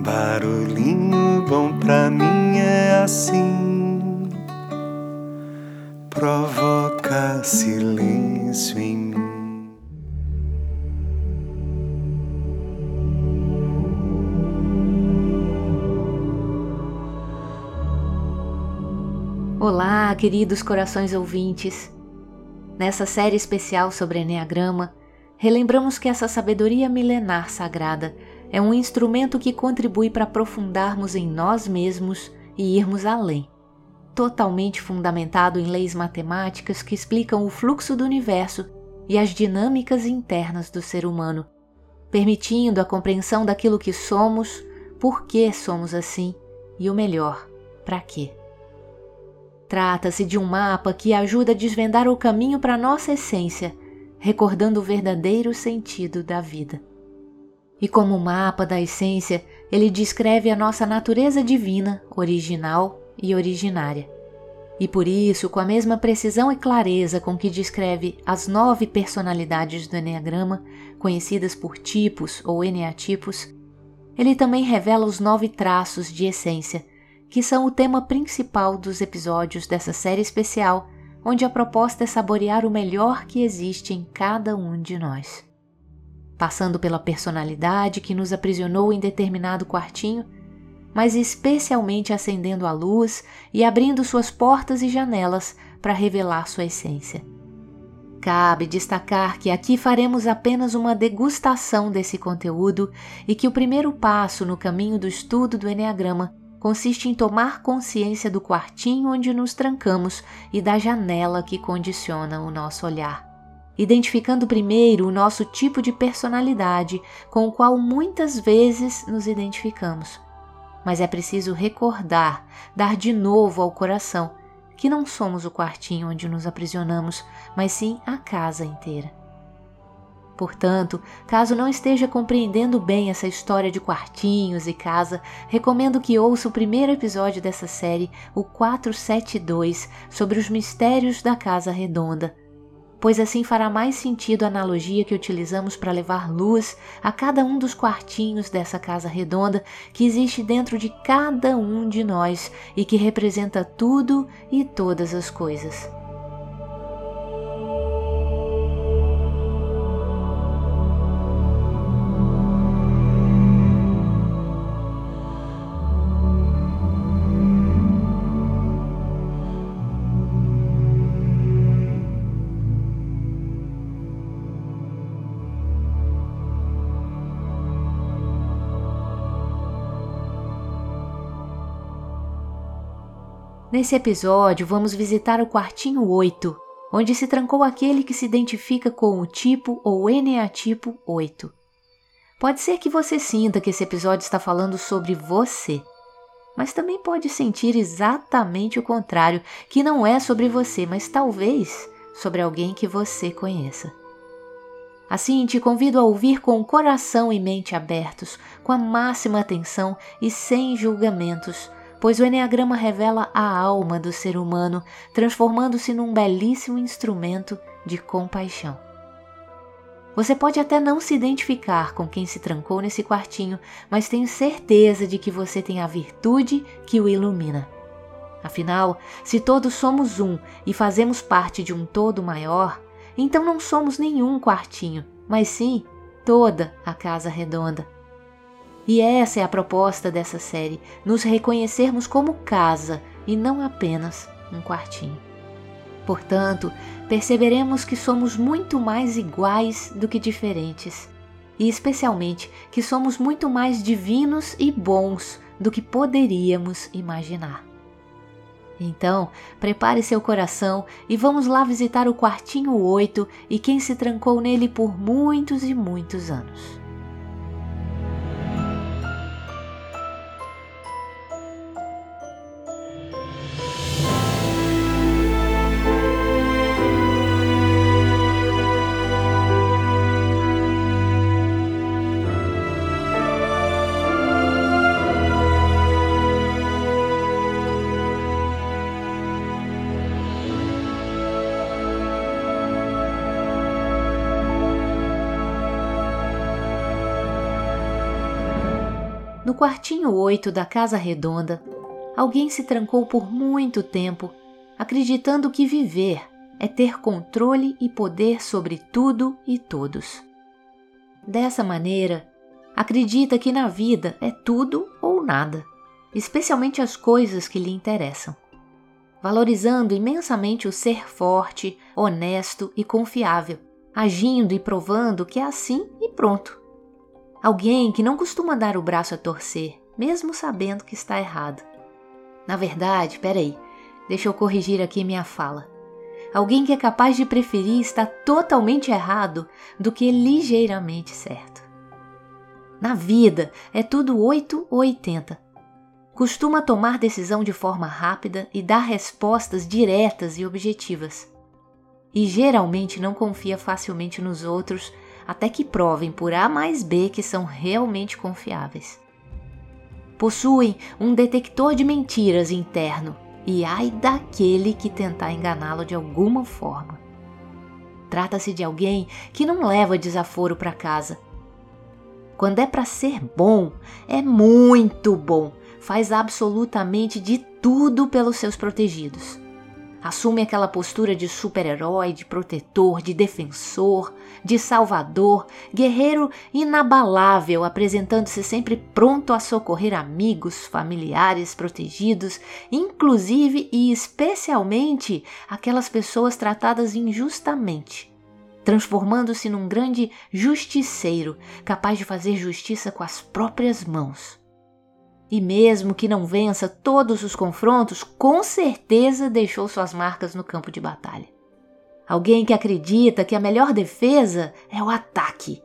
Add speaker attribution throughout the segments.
Speaker 1: Barulhinho bom pra mim é assim, provoca silêncio em mim.
Speaker 2: Olá, queridos corações ouvintes. Nessa série especial sobre Enneagrama, relembramos que essa sabedoria milenar sagrada é um instrumento que contribui para aprofundarmos em nós mesmos e irmos além. Totalmente fundamentado em leis matemáticas que explicam o fluxo do universo e as dinâmicas internas do ser humano, permitindo a compreensão daquilo que somos, por que somos assim e o melhor, para quê. Trata-se de um mapa que ajuda a desvendar o caminho para nossa essência, recordando o verdadeiro sentido da vida. E como mapa da essência, ele descreve a nossa natureza divina, original e originária. E por isso, com a mesma precisão e clareza com que descreve as nove personalidades do Enneagrama, conhecidas por tipos ou eneatipos, ele também revela os nove traços de essência, que são o tema principal dos episódios dessa série especial, onde a proposta é saborear o melhor que existe em cada um de nós passando pela personalidade que nos aprisionou em determinado quartinho, mas especialmente acendendo a luz e abrindo suas portas e janelas para revelar sua essência. Cabe destacar que aqui faremos apenas uma degustação desse conteúdo e que o primeiro passo no caminho do estudo do Enneagrama consiste em tomar consciência do quartinho onde nos trancamos e da janela que condiciona o nosso olhar identificando primeiro o nosso tipo de personalidade com o qual muitas vezes nos identificamos. Mas é preciso recordar, dar de novo ao coração que não somos o quartinho onde nos aprisionamos, mas sim a casa inteira. Portanto, caso não esteja compreendendo bem essa história de quartinhos e casa, recomendo que ouça o primeiro episódio dessa série, o 472, sobre os mistérios da Casa Redonda, pois assim fará mais sentido a analogia que utilizamos para levar luz a cada um dos quartinhos dessa casa redonda que existe dentro de cada um de nós e que representa tudo e todas as coisas. Nesse episódio, vamos visitar o quartinho 8, onde se trancou aquele que se identifica com o tipo ou eneatipo 8. Pode ser que você sinta que esse episódio está falando sobre você, mas também pode sentir exatamente o contrário, que não é sobre você, mas talvez sobre alguém que você conheça. Assim, te convido a ouvir com o coração e mente abertos, com a máxima atenção e sem julgamentos pois o Enneagrama revela a alma do ser humano, transformando-se num belíssimo instrumento de compaixão. Você pode até não se identificar com quem se trancou nesse quartinho, mas tenho certeza de que você tem a virtude que o ilumina. Afinal, se todos somos um e fazemos parte de um todo maior, então não somos nenhum quartinho, mas sim toda a casa redonda. E essa é a proposta dessa série: nos reconhecermos como casa e não apenas um quartinho. Portanto, perceberemos que somos muito mais iguais do que diferentes, e especialmente que somos muito mais divinos e bons do que poderíamos imaginar. Então, prepare seu coração e vamos lá visitar o quartinho 8 e quem se trancou nele por muitos e muitos anos. Quartinho 8 da Casa Redonda, alguém se trancou por muito tempo, acreditando que viver é ter controle e poder sobre tudo e todos. Dessa maneira, acredita que na vida é tudo ou nada, especialmente as coisas que lhe interessam, valorizando imensamente o ser forte, honesto e confiável, agindo e provando que é assim e pronto. Alguém que não costuma dar o braço a torcer, mesmo sabendo que está errado. Na verdade, peraí, deixa eu corrigir aqui minha fala. Alguém que é capaz de preferir estar totalmente errado do que ligeiramente certo. Na vida é tudo 8 ou 80. Costuma tomar decisão de forma rápida e dar respostas diretas e objetivas. E geralmente não confia facilmente nos outros até que provem por A mais B que são realmente confiáveis. Possuem um detector de mentiras interno e ai daquele que tentar enganá-lo de alguma forma. Trata-se de alguém que não leva desaforo para casa. Quando é para ser bom, é muito bom. Faz absolutamente de tudo pelos seus protegidos. Assume aquela postura de super-herói, de protetor, de defensor, de salvador, guerreiro inabalável, apresentando-se sempre pronto a socorrer amigos, familiares, protegidos, inclusive e especialmente aquelas pessoas tratadas injustamente, transformando-se num grande justiceiro, capaz de fazer justiça com as próprias mãos. E mesmo que não vença todos os confrontos, com certeza deixou suas marcas no campo de batalha. Alguém que acredita que a melhor defesa é o ataque.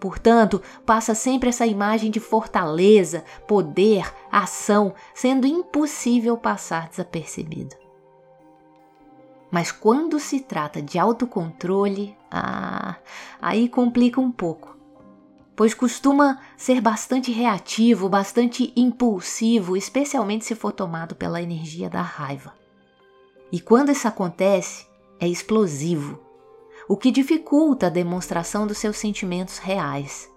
Speaker 2: Portanto, passa sempre essa imagem de fortaleza, poder, ação, sendo impossível passar desapercebido. Mas quando se trata de autocontrole, ah, aí complica um pouco pois costuma ser bastante reativo, bastante impulsivo, especialmente se for tomado pela energia da raiva. E quando isso acontece, é explosivo, o que dificulta a demonstração dos seus sentimentos reais.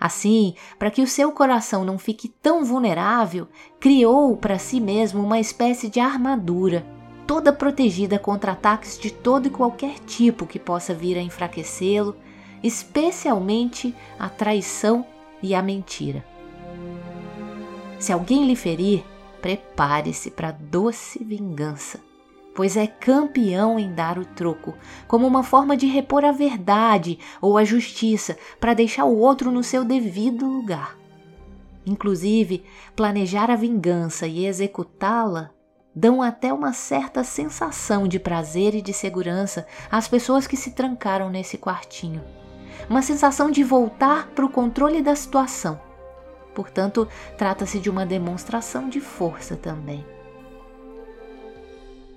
Speaker 2: Assim, para que o seu coração não fique tão vulnerável, criou para si mesmo uma espécie de armadura, toda protegida contra ataques de todo e qualquer tipo que possa vir a enfraquecê-lo especialmente a traição e a mentira. Se alguém lhe ferir, prepare-se para doce vingança, pois é campeão em dar o troco, como uma forma de repor a verdade ou a justiça para deixar o outro no seu devido lugar. Inclusive, planejar a vingança e executá-la dão até uma certa sensação de prazer e de segurança às pessoas que se trancaram nesse quartinho uma sensação de voltar para o controle da situação. Portanto, trata-se de uma demonstração de força também.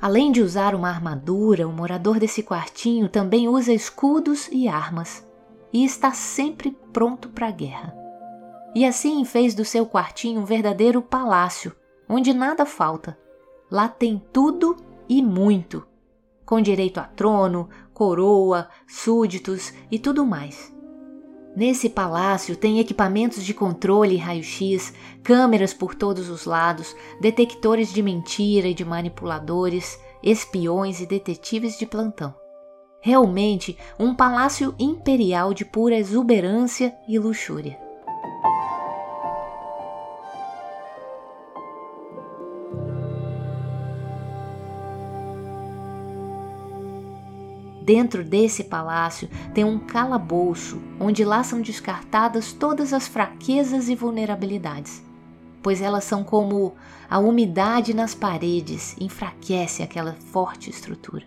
Speaker 2: Além de usar uma armadura, o morador desse quartinho também usa escudos e armas e está sempre pronto para a guerra. E assim fez do seu quartinho um verdadeiro palácio, onde nada falta. Lá tem tudo e muito com direito a trono, coroa, súditos e tudo mais. Nesse palácio tem equipamentos de controle e raio-x, câmeras por todos os lados, detectores de mentira e de manipuladores, espiões e detetives de plantão. Realmente um palácio imperial de pura exuberância e luxúria. Dentro desse palácio tem um calabouço onde lá são descartadas todas as fraquezas e vulnerabilidades, pois elas são como a umidade nas paredes enfraquece aquela forte estrutura.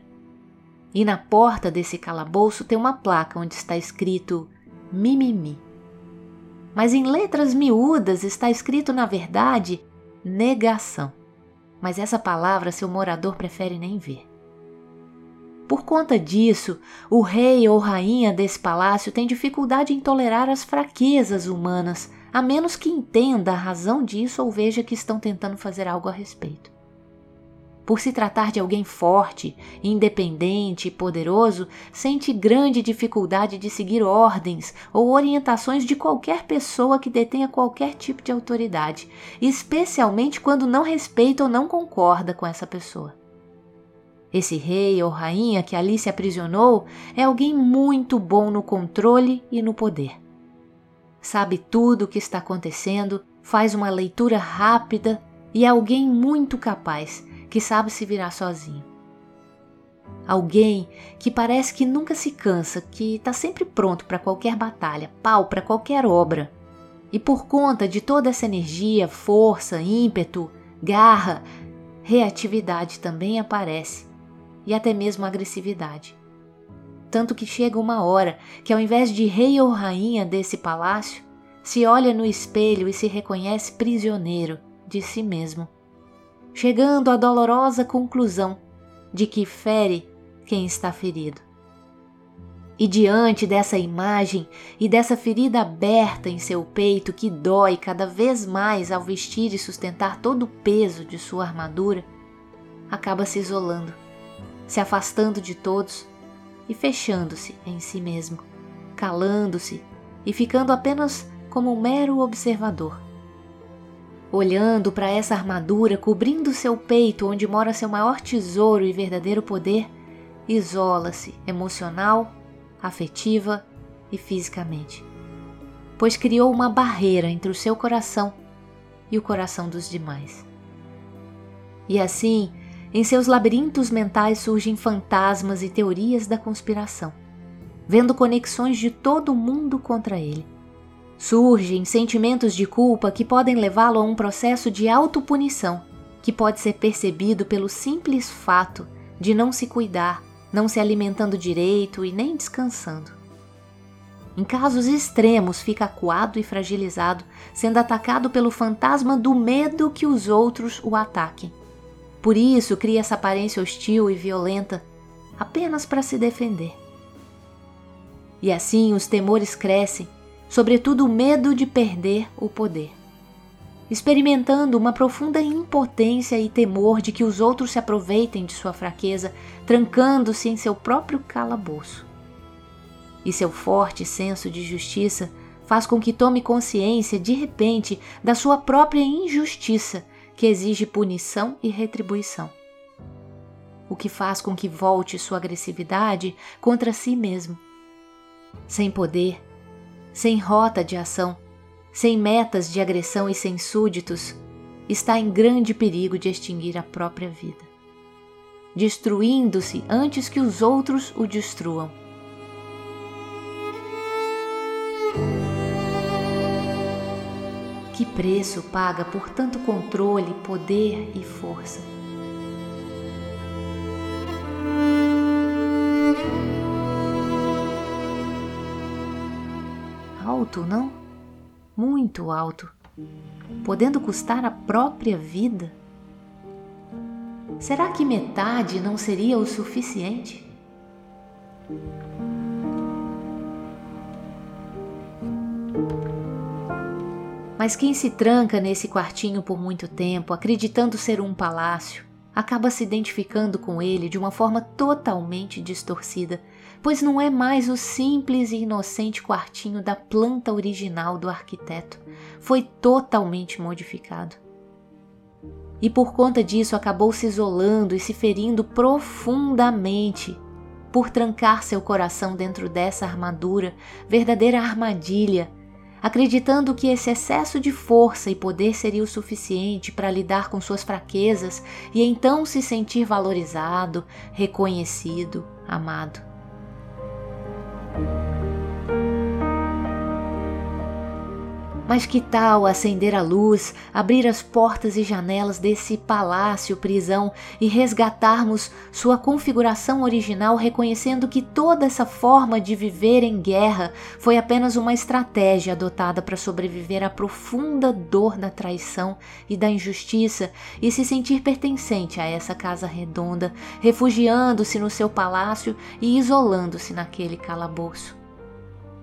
Speaker 2: E na porta desse calabouço tem uma placa onde está escrito mimimi. Mas em letras miúdas está escrito, na verdade, negação. Mas essa palavra seu morador prefere nem ver. Por conta disso, o rei ou rainha desse palácio tem dificuldade em tolerar as fraquezas humanas, a menos que entenda a razão disso ou veja que estão tentando fazer algo a respeito. por se tratar de alguém forte, independente e poderoso, sente grande dificuldade de seguir ordens ou orientações de qualquer pessoa que detenha qualquer tipo de autoridade, especialmente quando não respeita ou não concorda com essa pessoa. Esse rei ou rainha que ali se aprisionou é alguém muito bom no controle e no poder. Sabe tudo o que está acontecendo, faz uma leitura rápida e é alguém muito capaz que sabe se virar sozinho. Alguém que parece que nunca se cansa, que está sempre pronto para qualquer batalha, pau para qualquer obra. E por conta de toda essa energia, força, ímpeto, garra, reatividade também aparece e até mesmo agressividade. Tanto que chega uma hora que, ao invés de rei ou rainha desse palácio, se olha no espelho e se reconhece prisioneiro de si mesmo chegando à dolorosa conclusão de que fere quem está ferido. E diante dessa imagem e dessa ferida aberta em seu peito que dói cada vez mais ao vestir e sustentar todo o peso de sua armadura, acaba se isolando, se afastando de todos e fechando-se em si mesmo, calando-se e ficando apenas como um mero observador olhando para essa armadura cobrindo seu peito, onde mora seu maior tesouro e verdadeiro poder, isola-se emocional, afetiva e fisicamente. Pois criou uma barreira entre o seu coração e o coração dos demais. E assim, em seus labirintos mentais surgem fantasmas e teorias da conspiração, vendo conexões de todo mundo contra ele Surgem sentimentos de culpa que podem levá-lo a um processo de autopunição, que pode ser percebido pelo simples fato de não se cuidar, não se alimentando direito e nem descansando. Em casos extremos, fica acuado e fragilizado, sendo atacado pelo fantasma do medo que os outros o ataquem. Por isso, cria essa aparência hostil e violenta, apenas para se defender. E assim os temores crescem, sobretudo o medo de perder o poder. Experimentando uma profunda impotência e temor de que os outros se aproveitem de sua fraqueza, trancando-se em seu próprio calabouço. E seu forte senso de justiça faz com que tome consciência, de repente, da sua própria injustiça, que exige punição e retribuição. O que faz com que volte sua agressividade contra si mesmo. Sem poder, sem rota de ação, sem metas de agressão e sem súditos, está em grande perigo de extinguir a própria vida, destruindo-se antes que os outros o destruam. Que preço paga por tanto controle, poder e força? alto, não? Muito alto, podendo custar a própria vida. Será que metade não seria o suficiente? Mas quem se tranca nesse quartinho por muito tempo, acreditando ser um palácio, acaba se identificando com ele de uma forma totalmente distorcida, pois não é mais o simples e inocente quartinho da planta original do arquiteto. Foi totalmente modificado. E por conta disso acabou se isolando e se ferindo profundamente por trancar seu coração dentro dessa armadura, verdadeira armadilha acreditando que esse excesso de força e poder seria o suficiente para lidar com suas fraquezas e então se sentir valorizado, reconhecido, amado. Mas que tal acender a luz, abrir as portas e janelas desse palácio prisão e resgatarmos sua configuração original, reconhecendo que toda essa forma de viver em guerra foi apenas uma estratégia adotada para sobreviver à profunda dor da traição e da injustiça e se sentir pertencente a essa casa redonda, refugiando-se no seu palácio e isolando-se naquele calabouço.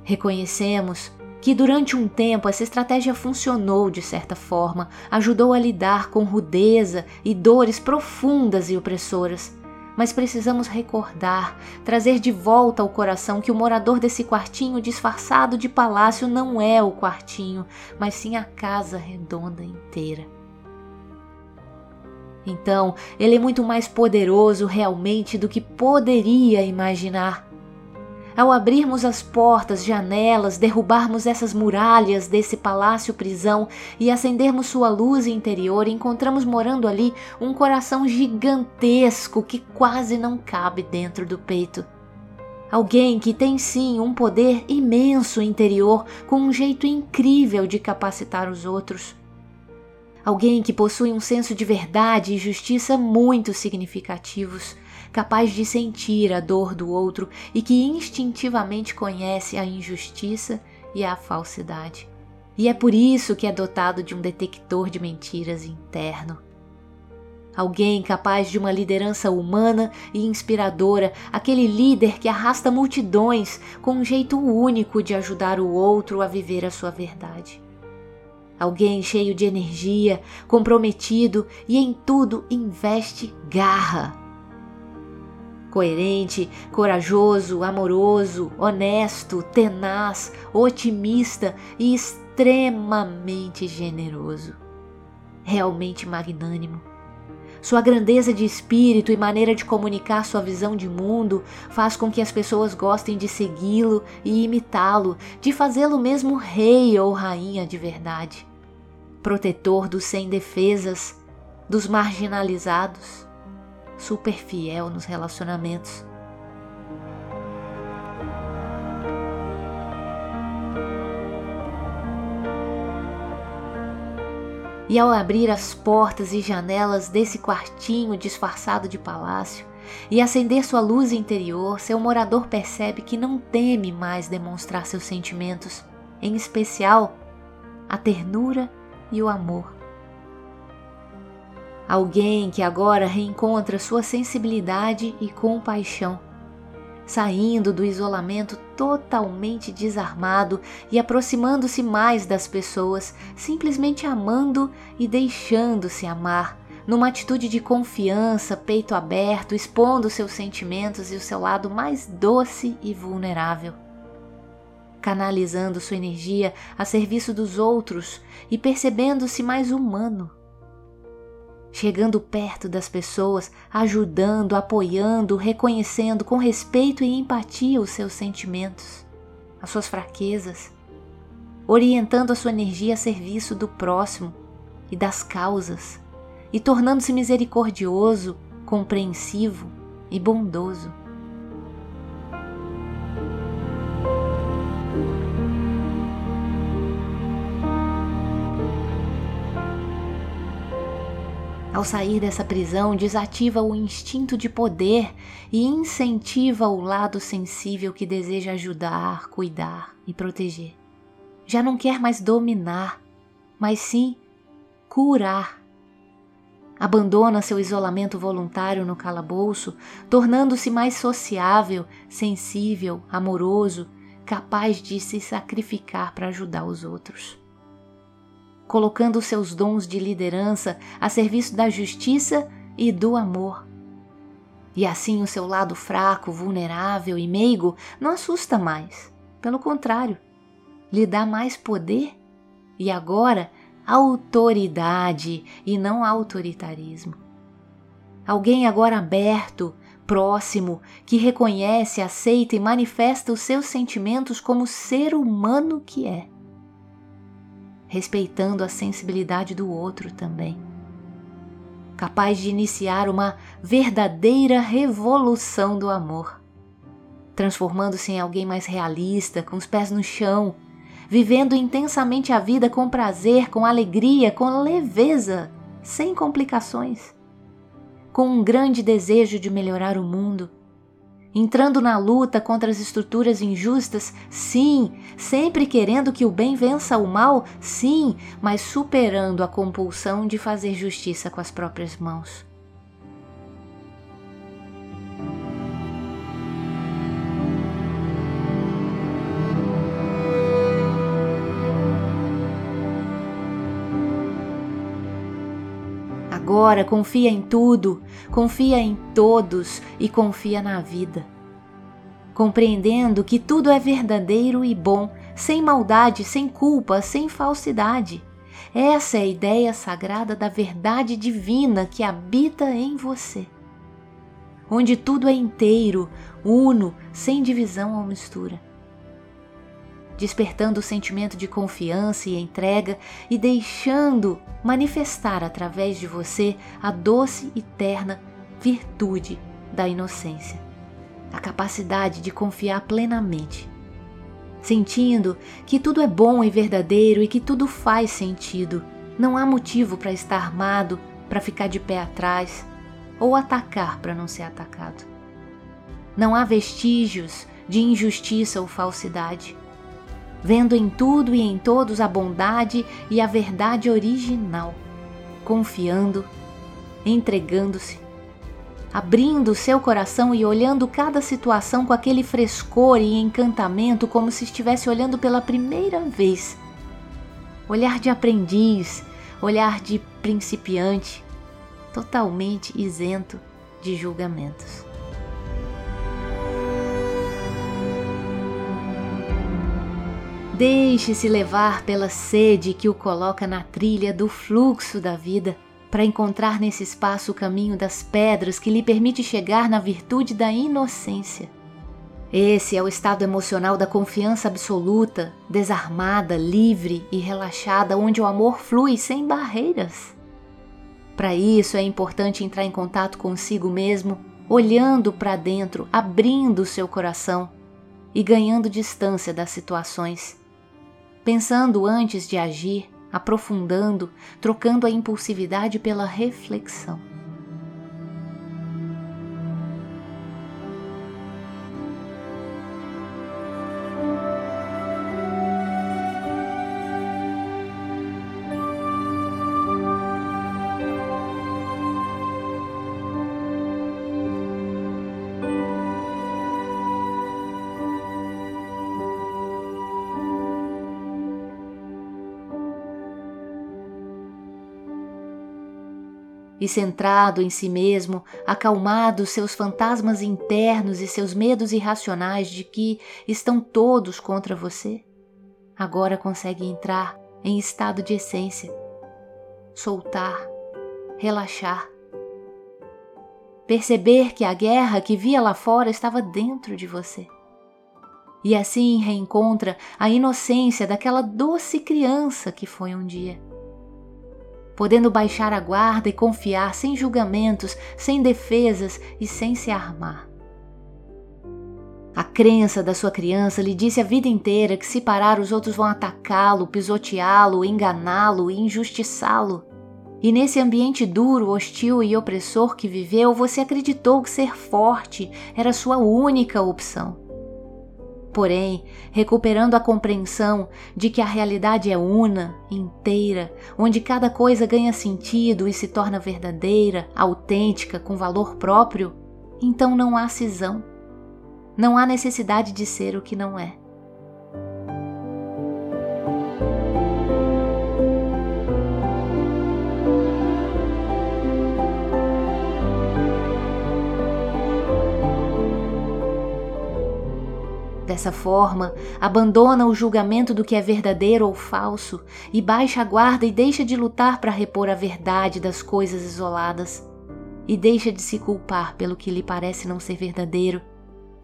Speaker 2: Reconhecemos que durante um tempo essa estratégia funcionou de certa forma, ajudou a lidar com rudeza e dores profundas e opressoras. Mas precisamos recordar, trazer de volta ao coração que o morador desse quartinho disfarçado de palácio não é o quartinho, mas sim a casa redonda inteira. Então, ele é muito mais poderoso realmente do que poderia imaginar. Ao abrirmos as portas, janelas, derrubarmos essas muralhas desse palácio-prisão e acendermos sua luz interior, encontramos morando ali um coração gigantesco que quase não cabe dentro do peito. Alguém que tem sim um poder imenso interior, com um jeito incrível de capacitar os outros. Alguém que possui um senso de verdade e justiça muito significativos capaz de sentir a dor do outro e que instintivamente conhece a injustiça e a falsidade. E é por isso que é dotado de um detector de mentiras interno. Alguém capaz de uma liderança humana e inspiradora, aquele líder que arrasta multidões com um jeito único de ajudar o outro a viver a sua verdade. Alguém cheio de energia, comprometido e em tudo investe garra coerente, corajoso, amoroso, honesto, tenaz, otimista e extremamente generoso. Realmente magnânimo. Sua grandeza de espírito e maneira de comunicar sua visão de mundo faz com que as pessoas gostem de segui-lo e imitá-lo, de fazê-lo mesmo rei ou rainha de verdade. Protetor dos sem defesas, dos marginalizados, super fiel nos relacionamentos. E ao abrir as portas e janelas desse quartinho disfarçado de palácio e acender sua luz interior, seu morador percebe que não teme mais demonstrar seus sentimentos, em especial a ternura e o amor alguém que agora reencontra sua sensibilidade e compaixão, saindo do isolamento totalmente desarmado e aproximando-se mais das pessoas, simplesmente amando e deixando-se amar, numa atitude de confiança, peito aberto, expondo seus sentimentos e o seu lado mais doce e vulnerável. Canalizando sua energia a serviço dos outros e percebendo-se mais humano chegando perto das pessoas, ajudando, apoiando, reconhecendo com respeito e empatia os seus sentimentos, as suas fraquezas, orientando a sua energia a serviço do próximo e das causas, e tornando-se misericordioso, compreensivo e bondoso. Ao sair dessa prisão, desativa o instinto de poder e incentiva o lado sensível que deseja ajudar, cuidar e proteger. Já não quer mais dominar, mas sim curar. Abandona seu isolamento voluntário no calabouço, tornando-se mais sociável, sensível, amoroso, capaz de se sacrificar para ajudar os outros colocando seus dons de liderança a serviço da justiça e do amor. E assim o seu lado fraco, vulnerável e meigo não assusta mais. Pelo contrário, lhe dá mais poder e agora autoridade e não autoritarismo. Alguém agora aberto, próximo, que reconhece, aceita e manifesta os seus sentimentos como ser humano que é respeitando a sensibilidade do outro também. Capaz de iniciar uma verdadeira revolução do amor, transformando-se em alguém mais realista, com os pés no chão, vivendo intensamente a vida com prazer, com alegria, com leveza, sem complicações, com um grande desejo de melhorar o mundo entrando na luta contra as estruturas injustas, sim, sempre querendo que o bem vença o mal, sim, mas superando a compulsão de fazer justiça com as próprias mãos. Agora confia em tudo, confia em todos e confia na vida. Compreendendo que tudo é verdadeiro e bom, sem maldade, sem culpa, sem falsidade. Essa é a ideia sagrada da verdade divina que habita em você. Onde tudo é inteiro, uno, sem divisão ou mistura despertando o sentimento de confiança e entrega e deixando manifestar através de você a doce e terna virtude da inocência, a capacidade de confiar plenamente, sentindo que tudo é bom e verdadeiro e que tudo faz sentido. Não há motivo para estar armado, para ficar de pé atrás ou atacar para não ser atacado. Não há vestígios de injustiça ou falsidade vendo em tudo e em todos a bondade e a verdade original, confiando, entregando-se, abrindo seu coração e olhando cada situação com aquele frescor e encantamento como se estivesse olhando pela primeira vez. Olhar de aprendiz, olhar de principiante, totalmente isento de julgamentos. Deixe-se levar pela sede que o coloca na trilha do fluxo da vida, para encontrar nesse espaço o caminho das pedras que lhe permite chegar na virtude da inocência. Esse é o estado emocional da confiança absoluta, desarmada, livre e relaxada, onde o amor flui sem barreiras. Para isso é importante entrar em contato consigo mesmo, olhando para dentro, abrindo seu coração e ganhando distância das situações pensando antes de agir, aprofundando, trocando a impulsividade pela reflexão. E centrado em si mesmo, acalmado seus fantasmas internos e seus medos irracionais de que estão todos contra você, agora consegue entrar em estado de essência, soltar, relaxar. Perceber que a guerra que via lá fora estava dentro de você. E assim reencontra a inocência daquela doce criança que foi um dia podendo baixar a guarda e confiar sem julgamentos, sem defesas e sem se armar. A crença da sua criança lhe disse a vida inteira que se parar os outros vão atacá-lo, pisoteá-lo, enganá-lo e injustiçá-lo. E nesse ambiente duro, hostil e opressor que viveu, você acreditou que ser forte era sua única opção. Porém, recuperando a compreensão de que a realidade é una, inteira, onde cada coisa ganha sentido e se torna verdadeira, autêntica, com valor próprio, então não há cisão. Não há necessidade de ser o que não é. Dessa forma, abandona o julgamento do que é verdadeiro ou falso e baixa a guarda e deixa de lutar para repor a verdade das coisas isoladas. E deixa de se culpar pelo que lhe parece não ser verdadeiro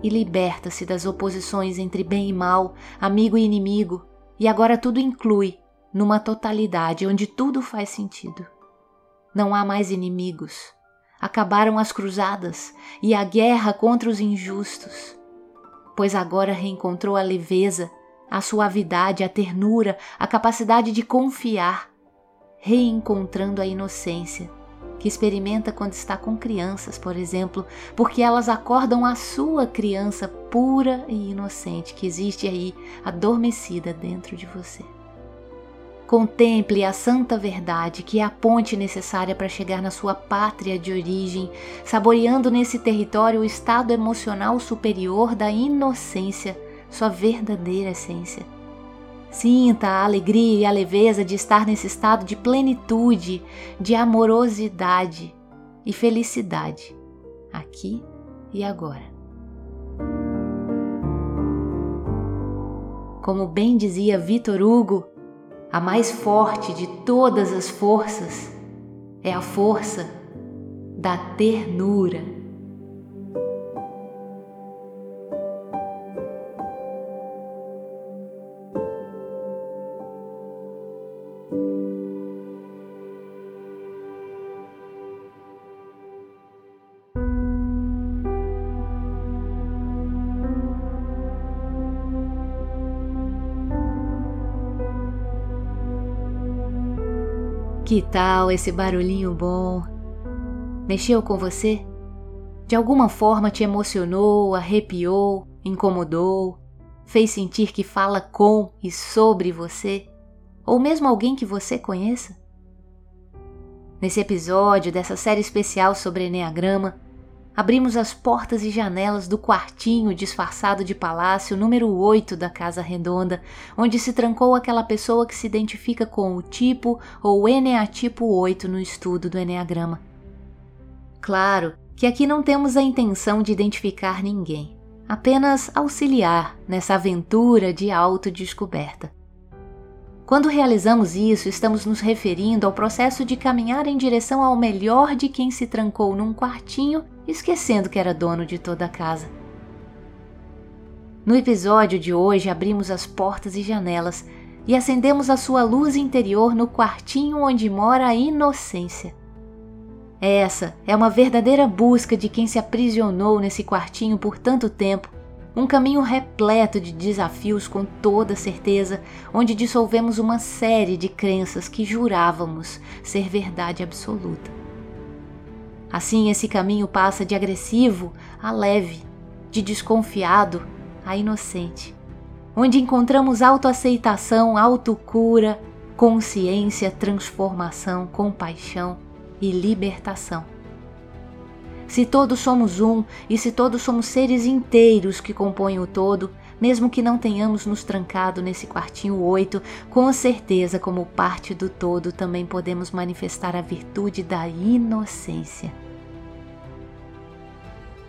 Speaker 2: e liberta-se das oposições entre bem e mal, amigo e inimigo, e agora tudo inclui numa totalidade onde tudo faz sentido. Não há mais inimigos. Acabaram as cruzadas e a guerra contra os injustos pois agora reencontrou a leveza, a suavidade, a ternura, a capacidade de confiar, reencontrando a inocência que experimenta quando está com crianças, por exemplo, porque elas acordam a sua criança pura e inocente que existe aí adormecida dentro de você. Contemple a santa verdade, que é a ponte necessária para chegar na sua pátria de origem, saboreando nesse território o estado emocional superior da inocência, sua verdadeira essência. Sinta a alegria e a leveza de estar nesse estado de plenitude, de amorosidade e felicidade, aqui e agora. Como bem dizia Vitor Hugo, a mais forte de todas as forças é a força da ternura. Que tal esse barulhinho bom? Mexeu com você? De alguma forma te emocionou, arrepiou, incomodou, fez sentir que fala com e sobre você? Ou mesmo alguém que você conheça? Nesse episódio dessa série especial sobre Enneagrama, abrimos as portas e janelas do quartinho disfarçado de palácio número 8 da Casa Redonda, onde se trancou aquela pessoa que se identifica com o tipo ou Eneatipo 8 no estudo do Enneagrama. Claro que aqui não temos a intenção de identificar ninguém, apenas auxiliar nessa aventura de autodescoberta. Quando realizamos isso, estamos nos referindo ao processo de caminhar em direção ao melhor de quem se trancou num quartinho, esquecendo que era dono de toda a casa. No episódio de hoje, abrimos as portas e janelas e acendemos a sua luz interior no quartinho onde mora a inocência. Essa é uma verdadeira busca de quem se aprisionou nesse quartinho por tanto tempo um caminho repleto de desafios com toda certeza, onde dissolvemos uma série de crenças que jurávamos ser verdade absoluta. Assim, esse caminho passa de agressivo a leve, de desconfiado a inocente, onde encontramos autoaceitação, autocura, consciência, transformação, compaixão e libertação. Se todos somos um e se todos somos seres inteiros que compõem o todo, mesmo que não tenhamos nos trancado nesse quartinho oito, com certeza, como parte do todo, também podemos manifestar a virtude da inocência.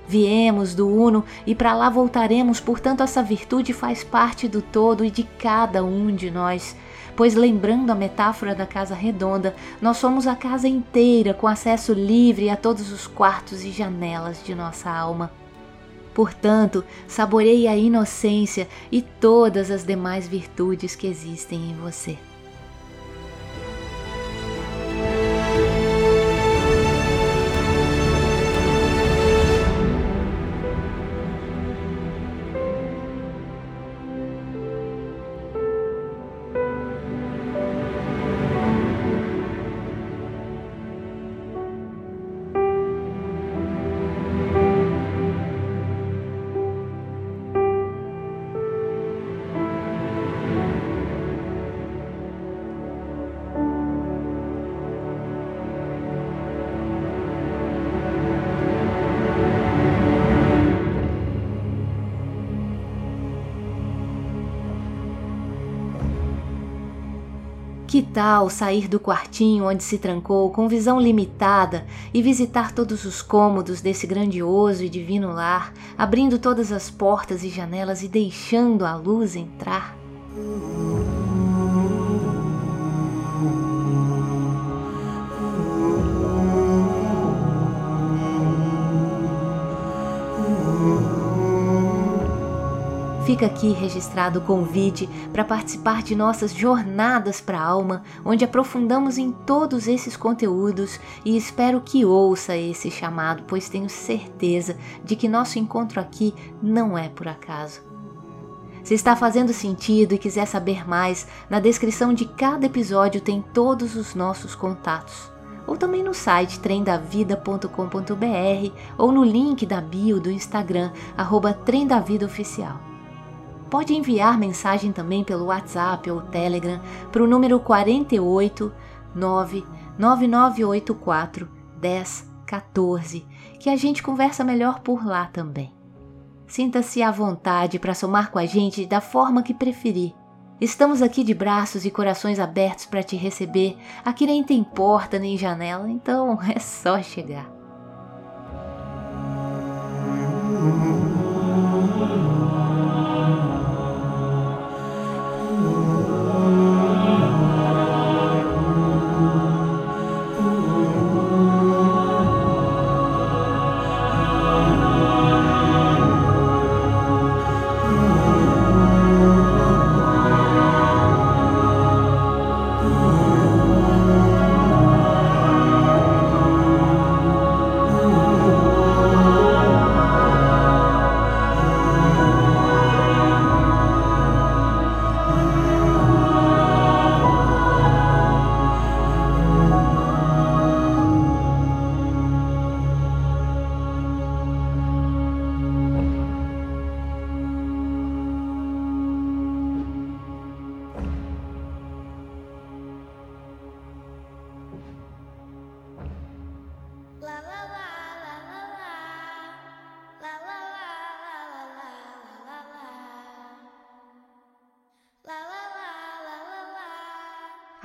Speaker 2: Viemos do Uno e para lá voltaremos, portanto, essa virtude faz parte do todo e de cada um de nós pois lembrando a metáfora da casa redonda, nós somos a casa inteira com acesso livre a todos os quartos e janelas de nossa alma. Portanto, saboreie a inocência e todas as demais virtudes que existem em você. Tal sair do quartinho onde se trancou com visão limitada e visitar todos os cômodos desse grandioso e divino lar, abrindo todas as portas e janelas e deixando a luz entrar? Fica aqui registrado o convite para participar de nossas jornadas para a alma, onde aprofundamos em todos esses conteúdos e espero que ouça esse chamado, pois tenho certeza de que nosso encontro aqui não é por acaso. Se está fazendo sentido e quiser saber mais, na descrição de cada episódio tem todos os nossos contatos. Ou também no site trendavida.com.br ou no link da bio do Instagram, arroba Oficial. Pode enviar mensagem também pelo WhatsApp ou Telegram para o número 48 99984 1014, que a gente conversa melhor por lá também. Sinta-se à vontade para somar com a gente da forma que preferir. Estamos aqui de braços e corações abertos para te receber. Aqui nem tem porta nem janela, então é só chegar.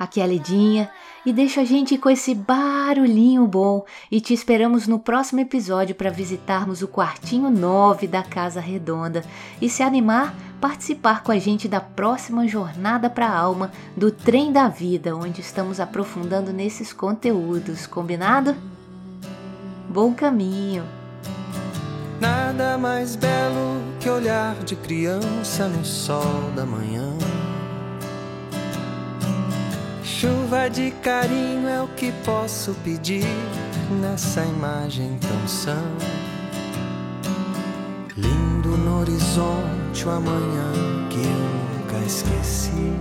Speaker 2: Aqui é a Lidinha e deixa a gente com esse barulhinho bom e te esperamos no próximo episódio para visitarmos o quartinho 9 da Casa Redonda e se animar, participar com a gente da próxima jornada para a alma do Trem da Vida, onde estamos aprofundando nesses conteúdos, combinado? Bom caminho!
Speaker 1: Nada mais belo que olhar de criança no sol da manhã Chuva de carinho é o que posso pedir nessa imagem tão sã. Lindo no horizonte o amanhã que eu nunca esqueci.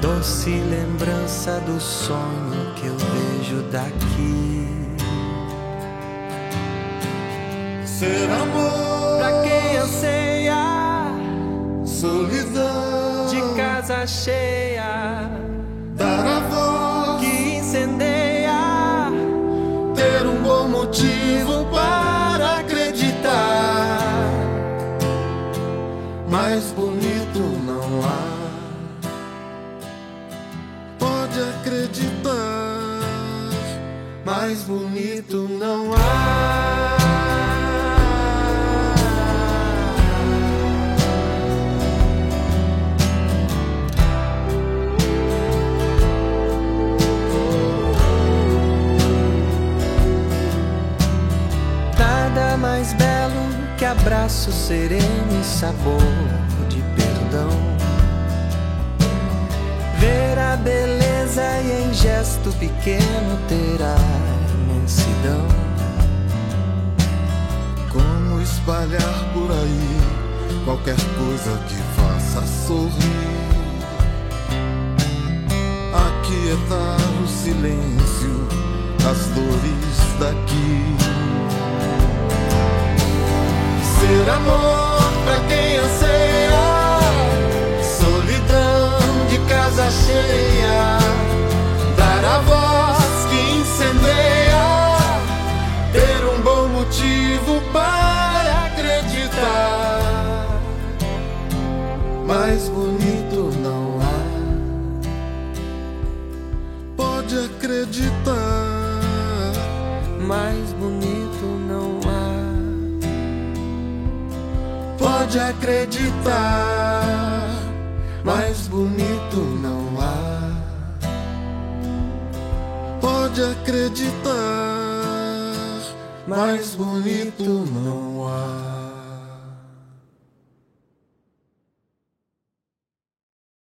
Speaker 1: Doce lembrança do sonho que eu vejo daqui.
Speaker 3: Ser
Speaker 1: casa cheia,
Speaker 3: dar
Speaker 1: abraço sereno e sabor de perdão. Ver a beleza e em gesto pequeno ter a imensidão.
Speaker 3: Como espalhar por aí qualquer coisa que faça sorrir. Aquietar o silêncio, as dores daqui ser amor pra quem anseia, solidão de casa cheia, dar a voz que incendeia, ter um bom motivo para acreditar. Mais bonito não há, pode acreditar. Pode acreditar, mais bonito não há. Pode acreditar, mais bonito não há.